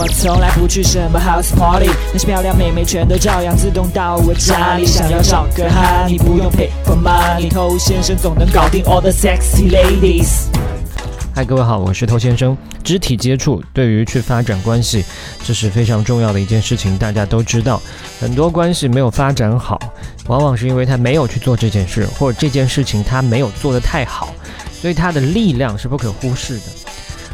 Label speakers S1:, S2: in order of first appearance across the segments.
S1: 我从来不去什么 house party，那些漂亮妹妹全都照样自动到我家里。想要找个哈，你不用 pay for money，偷先生总能搞定 all the sexy ladies。
S2: 嗨，各位好，我是偷先生。肢体接触对于去发展关系，这是非常重要的一件事情，大家都知道。很多关系没有发展好，往往是因为他没有去做这件事，或者这件事情他没有做得太好，所以他的力量是不可忽视的。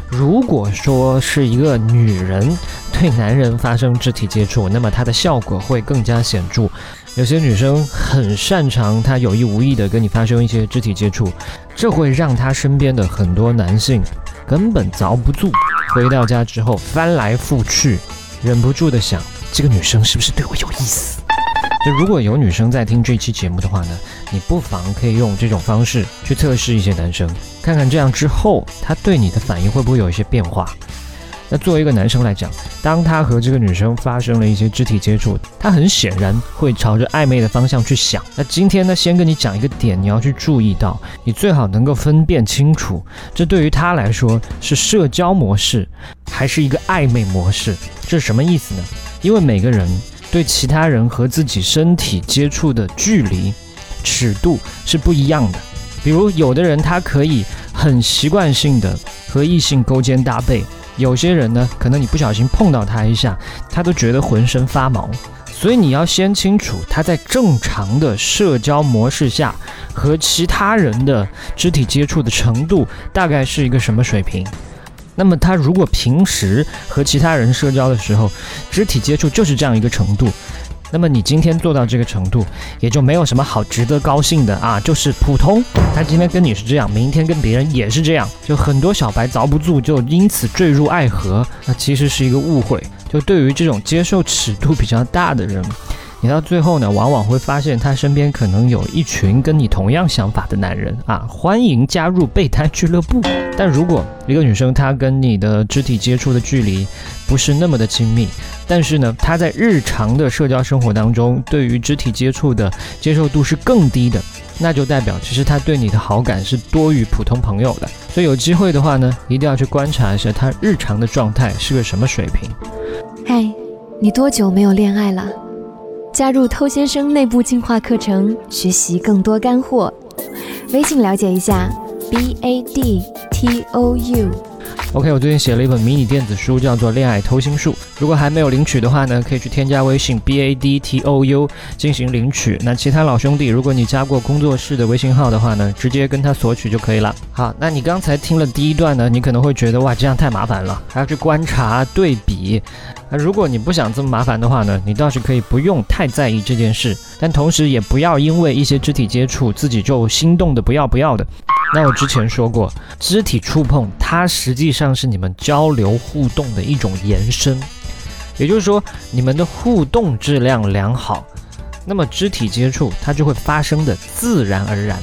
S2: 如果说是一个女人对男人发生肢体接触，那么它的效果会更加显著。有些女生很擅长，她有意无意的跟你发生一些肢体接触，这会让她身边的很多男性根本遭不住。回到家之后翻来覆去，忍不住的想，这个女生是不是对我有意思？就如果有女生在听这期节目的话呢，你不妨可以用这种方式去测试一些男生，看看这样之后他对你的反应会不会有一些变化。那作为一个男生来讲，当他和这个女生发生了一些肢体接触，他很显然会朝着暧昧的方向去想。那今天呢，先跟你讲一个点，你要去注意到，你最好能够分辨清楚，这对于他来说是社交模式，还是一个暧昧模式？这是什么意思呢？因为每个人。对其他人和自己身体接触的距离、尺度是不一样的。比如，有的人他可以很习惯性的和异性勾肩搭背，有些人呢，可能你不小心碰到他一下，他都觉得浑身发毛。所以你要先清楚他在正常的社交模式下和其他人的肢体接触的程度大概是一个什么水平。那么他如果平时和其他人社交的时候，肢体接触就是这样一个程度，那么你今天做到这个程度，也就没有什么好值得高兴的啊，就是普通。他今天跟你是这样，明天跟别人也是这样，就很多小白遭不住，就因此坠入爱河，那其实是一个误会。就对于这种接受尺度比较大的人。你到最后呢，往往会发现他身边可能有一群跟你同样想法的男人啊，欢迎加入备胎俱乐部。但如果一个女生她跟你的肢体接触的距离不是那么的亲密，但是呢，她在日常的社交生活当中对于肢体接触的接受度是更低的，那就代表其实她对你的好感是多于普通朋友的。所以有机会的话呢，一定要去观察一下她日常的状态是个什么水平。
S3: 嗨，你多久没有恋爱了？加入偷先生内部进化课程，学习更多干货。微信了解一下，b a d t o u。
S2: OK，我最近写了一本迷你电子书，叫做《恋爱偷心术》。如果还没有领取的话呢，可以去添加微信 b a d t o u 进行领取。那其他老兄弟，如果你加过工作室的微信号的话呢，直接跟他索取就可以了。好，那你刚才听了第一段呢，你可能会觉得哇，这样太麻烦了，还要去观察对比。那如果你不想这么麻烦的话呢，你倒是可以不用太在意这件事，但同时也不要因为一些肢体接触自己就心动的不要不要的。那我之前说过，肢体触碰它实际上是你们交流互动的一种延伸，也就是说，你们的互动质量良好，那么肢体接触它就会发生的自然而然，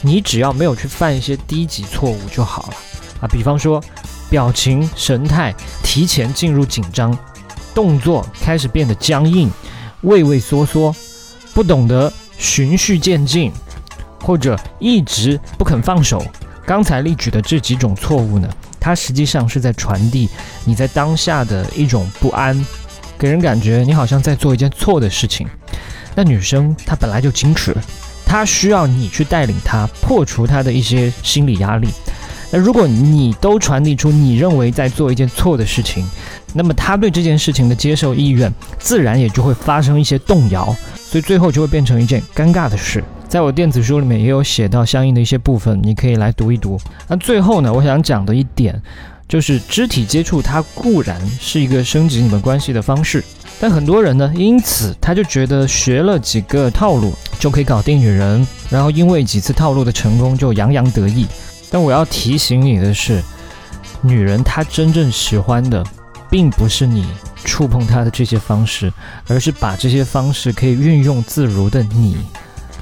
S2: 你只要没有去犯一些低级错误就好了啊，比方说表情神态提前进入紧张。动作开始变得僵硬、畏畏缩缩，不懂得循序渐进，或者一直不肯放手。刚才例举的这几种错误呢，它实际上是在传递你在当下的一种不安，给人感觉你好像在做一件错的事情。那女生她本来就矜持，她需要你去带领她破除她的一些心理压力。那如果你都传递出你认为在做一件错的事情，那么她对这件事情的接受意愿自然也就会发生一些动摇，所以最后就会变成一件尴尬的事。在我电子书里面也有写到相应的一些部分，你可以来读一读。那最后呢，我想讲的一点就是肢体接触，它固然是一个升级你们关系的方式，但很多人呢，因此他就觉得学了几个套路就可以搞定女人，然后因为几次套路的成功就洋洋得意。但我要提醒你的是，女人她真正喜欢的，并不是你触碰她的这些方式，而是把这些方式可以运用自如的你。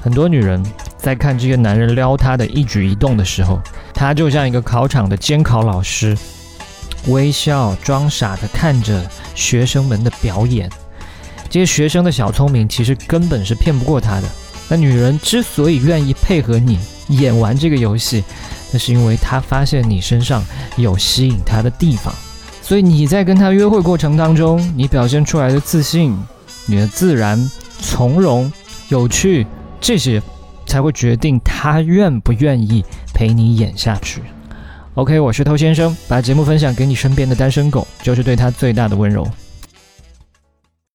S2: 很多女人在看这些男人撩她的一举一动的时候，她就像一个考场的监考老师，微笑装傻的看着学生们的表演。这些学生的小聪明其实根本是骗不过她的。那女人之所以愿意配合你演完这个游戏，那是因为她发现你身上有吸引她的地方，所以你在跟她约会过程当中，你表现出来的自信、你的自然、从容、有趣，这些才会决定他愿不愿意陪你演下去。OK，我是偷先生，把节目分享给你身边的单身狗，就是对他最大的温柔。